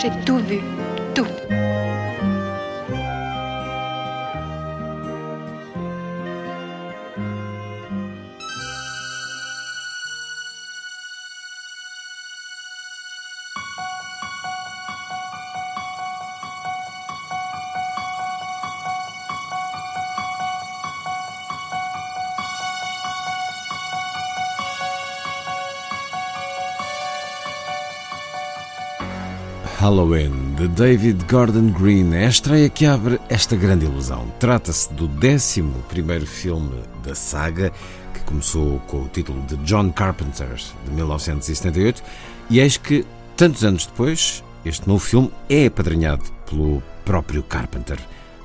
J'ai tout vu. Halloween, de David Gordon Green, é a estreia que abre esta grande ilusão. Trata-se do 11 filme da saga, que começou com o título de John Carpenter, de 1978, e eis que, tantos anos depois, este novo filme é apadrinhado pelo próprio Carpenter.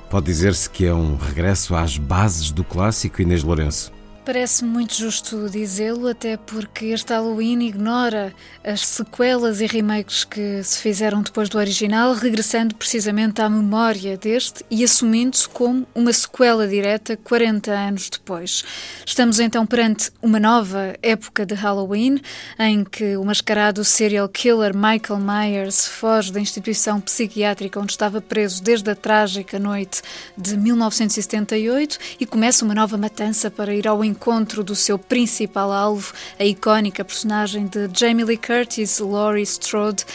Pode dizer-se que é um regresso às bases do clássico Inês Lourenço. Parece muito justo dizê-lo, até porque este Halloween ignora as sequelas e remakes que se fizeram depois do original, regressando precisamente à memória deste e assumindo-se como uma sequela direta 40 anos depois. Estamos então perante uma nova época de Halloween, em que o mascarado serial killer Michael Myers foge da instituição psiquiátrica onde estava preso desde a trágica noite de 1978 e começa uma nova matança para ir ao encontro do seu principal alvo, a icónica personagem de Jamie Lee Curtis, Laurie Strode,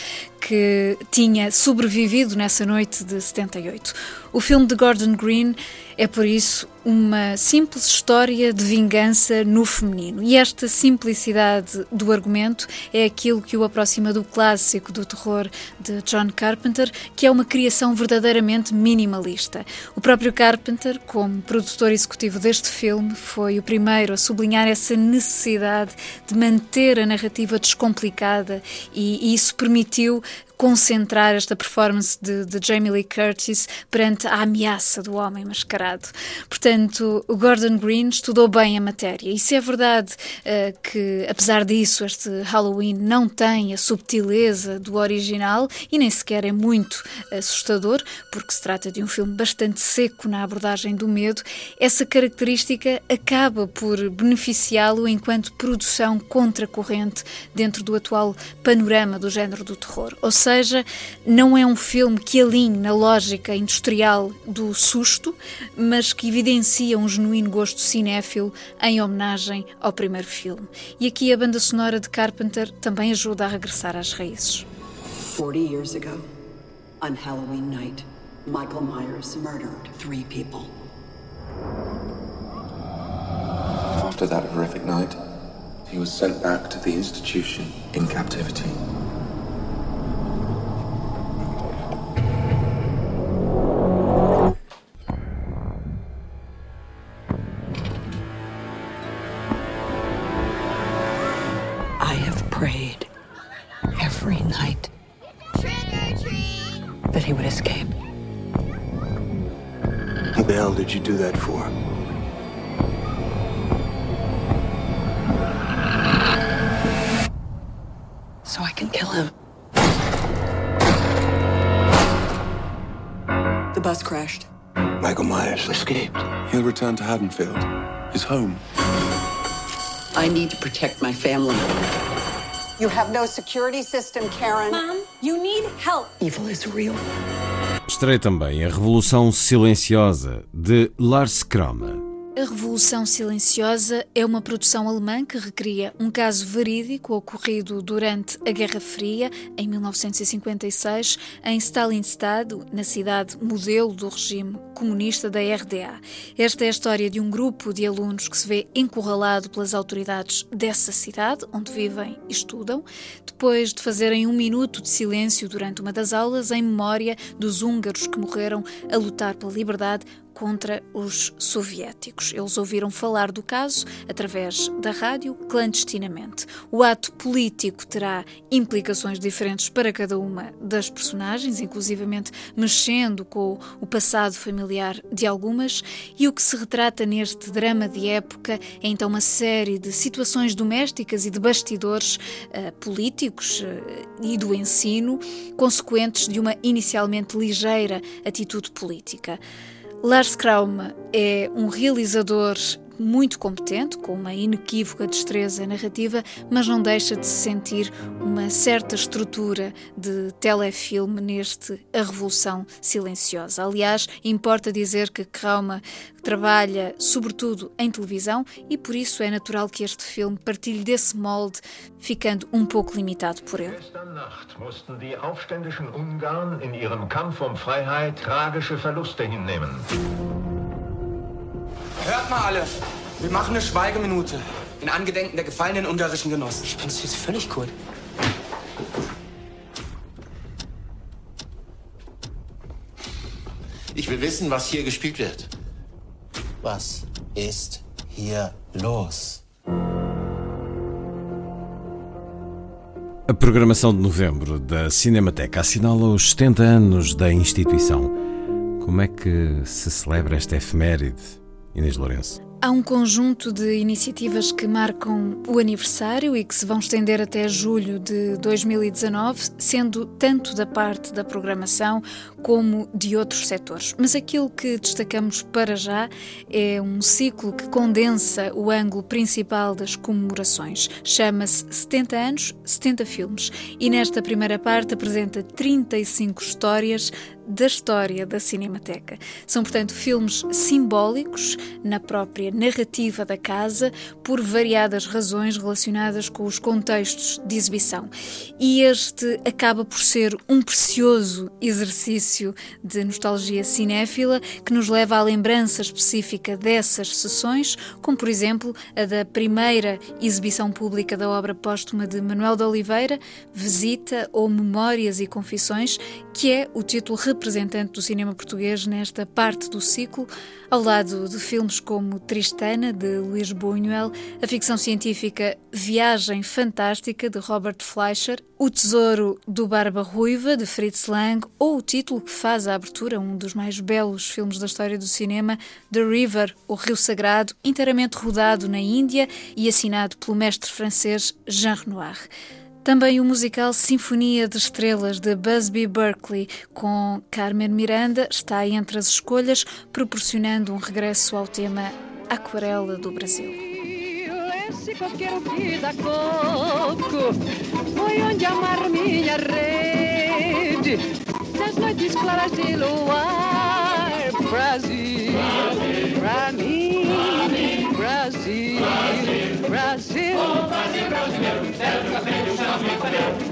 que tinha sobrevivido nessa noite de 78. O filme de Gordon Green é, por isso, uma simples história de vingança no feminino. E esta simplicidade do argumento é aquilo que o aproxima do clássico do terror de John Carpenter, que é uma criação verdadeiramente minimalista. O próprio Carpenter, como produtor executivo deste filme, foi o primeiro a sublinhar essa necessidade de manter a narrativa descomplicada e, e isso permitiu concentrar esta performance de, de, Jamie Lee Curtis perante a ameaça do homem mascarado. Portanto, o Gordon Green estudou bem a matéria. E se é verdade uh, que, apesar disso, este Halloween não tem a subtileza do original e nem sequer é muito assustador, porque se trata de um filme bastante seco na abordagem do medo, essa característica acaba por beneficiá-lo enquanto produção contracorrente dentro do atual panorama do género do terror. Ou seja, seja, não é um filme que alinhe na lógica industrial do susto, mas que evidencia um genuíno gosto cinéfilo em homenagem ao primeiro filme. E aqui a banda sonora de Carpenter também ajuda a regressar às raízes. 40 years ago, on Halloween night, Michael Myers murdered three people. After that horrific night, he was sent back to the institution in captivity. That for? So I can kill him. The bus crashed. Michael Myers escaped. He'll return to Haddonfield, his home. I need to protect my family. You have no security system, Karen. Mom, you need help. Evil is real. Estreia também a Revolução Silenciosa, de Lars Kramer. A Revolução Silenciosa é uma produção alemã que recria um caso verídico ocorrido durante a Guerra Fria, em 1956, em Stalinstad, na cidade modelo do regime comunista da RDA. Esta é a história de um grupo de alunos que se vê encurralado pelas autoridades dessa cidade, onde vivem e estudam, depois de fazerem um minuto de silêncio durante uma das aulas em memória dos húngaros que morreram a lutar pela liberdade contra os soviéticos. Eles ouviram falar do caso através da rádio clandestinamente. O ato político terá implicações diferentes para cada uma das personagens, inclusivamente mexendo com o passado familiar de algumas, e o que se retrata neste drama de época é então uma série de situações domésticas e de bastidores uh, políticos uh, e do ensino, consequentes de uma inicialmente ligeira atitude política. Lars Kraum é um realizador muito competente, com uma inequívoca destreza narrativa, mas não deixa de se sentir uma certa estrutura de telefilme neste A Revolução Silenciosa. Aliás, importa dizer que Krauma trabalha sobretudo em televisão e por isso é natural que este filme partilhe desse molde, ficando um pouco limitado por ele. die aufständischen Ungarn in ihrem Kampf um Freiheit tragische Verluste hinnehmen. Hört mal alle, wir machen eine Schweigeminute in Angedenken der gefallenen ungarischen Genossen. Ich finde es jetzt völlig cool. Ich will wissen, was hier gespielt wird. Was ist hier los? A programação de novembro da Cinemateca assinala os 70 anos da instituição. Como é que se celebra esta efeméride? Inês Lourenço. Há um conjunto de iniciativas que marcam o aniversário e que se vão estender até julho de 2019, sendo tanto da parte da programação como de outros setores. Mas aquilo que destacamos para já é um ciclo que condensa o ângulo principal das comemorações. Chama-se 70 anos, 70 filmes e nesta primeira parte apresenta 35 histórias da história da Cinemateca. São, portanto, filmes simbólicos na própria narrativa da casa, por variadas razões relacionadas com os contextos de exibição. E este acaba por ser um precioso exercício de nostalgia cinéfila que nos leva à lembrança específica dessas sessões, como, por exemplo, a da primeira exibição pública da obra póstuma de Manuel de Oliveira, Visita ou Memórias e Confissões, que é o título representante do cinema português nesta parte do ciclo, ao lado de filmes como Tristana, de Luís Buñuel, a ficção científica Viagem Fantástica, de Robert Fleischer, O Tesouro do Barba Ruiva, de Fritz Lang, ou o título que faz a abertura, um dos mais belos filmes da história do cinema, The River, O Rio Sagrado, inteiramente rodado na Índia e assinado pelo mestre francês Jean Renoir. Também o musical Sinfonia de Estrelas de Busby Berkeley, com Carmen Miranda, está entre as escolhas, proporcionando um regresso ao tema Aquarela do Brasil. Foi onde amar minha rede nas noites claras de luar. Brasil, pra mim, Brasil, Brasil, Brasil. Oh, Brasil brasileiro, do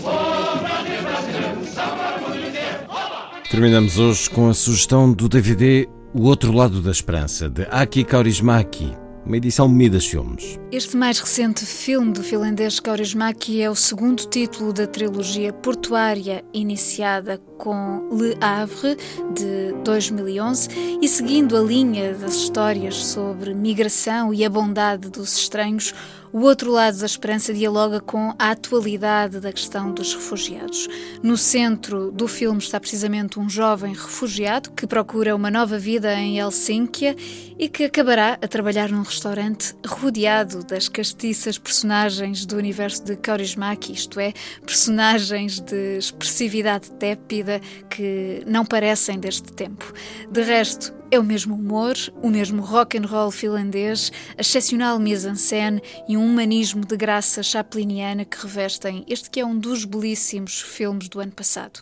Oh, Brasil brasileiro, salva o mundo inteiro. Terminamos hoje com a sugestão do DVD O Outro Lado da Esperança, de Aki Kaurismäki uma edição Midas Filmes. Este mais recente filme do finlandês Kaurismäki é o segundo título da trilogia portuária iniciada com Le Havre, de 2011, e seguindo a linha das histórias sobre migração e a bondade dos estranhos, o outro lado da esperança dialoga com a atualidade da questão dos refugiados. No centro do filme está precisamente um jovem refugiado que procura uma nova vida em Helsínquia e que acabará a trabalhar num restaurante rodeado das castiças personagens do universo de Kaurismäki, isto é, personagens de expressividade tépida que não parecem deste tempo. De resto, é o mesmo humor, o mesmo rock and roll finlandês, a excepcional mise-en-scène e um humanismo de graça chapliniana que revestem este que é um dos belíssimos filmes do ano passado.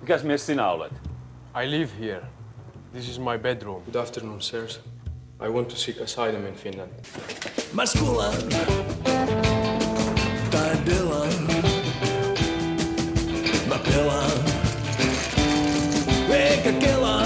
Mikäs mies sinä olet? I live here. This is my bedroom. Good afternoon, sirs. I want to seek asylum in Finland. Maskula. Taidilla. Mapilla. tequila,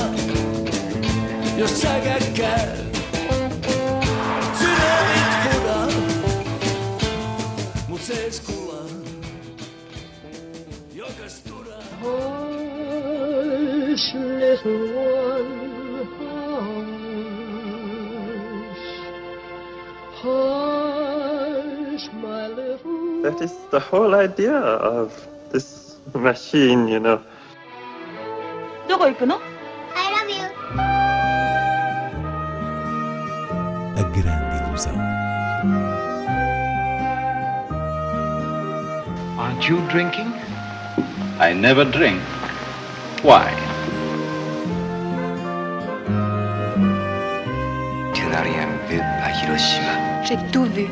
Hush, little one, hush, hush, my little. That is the whole idea of this machine, you know koikunu? I love you. A grande ilusão. Aren't you drinking? I never drink. Why? Tu n'as rien vu à Hiroshima. J'ai tout vu.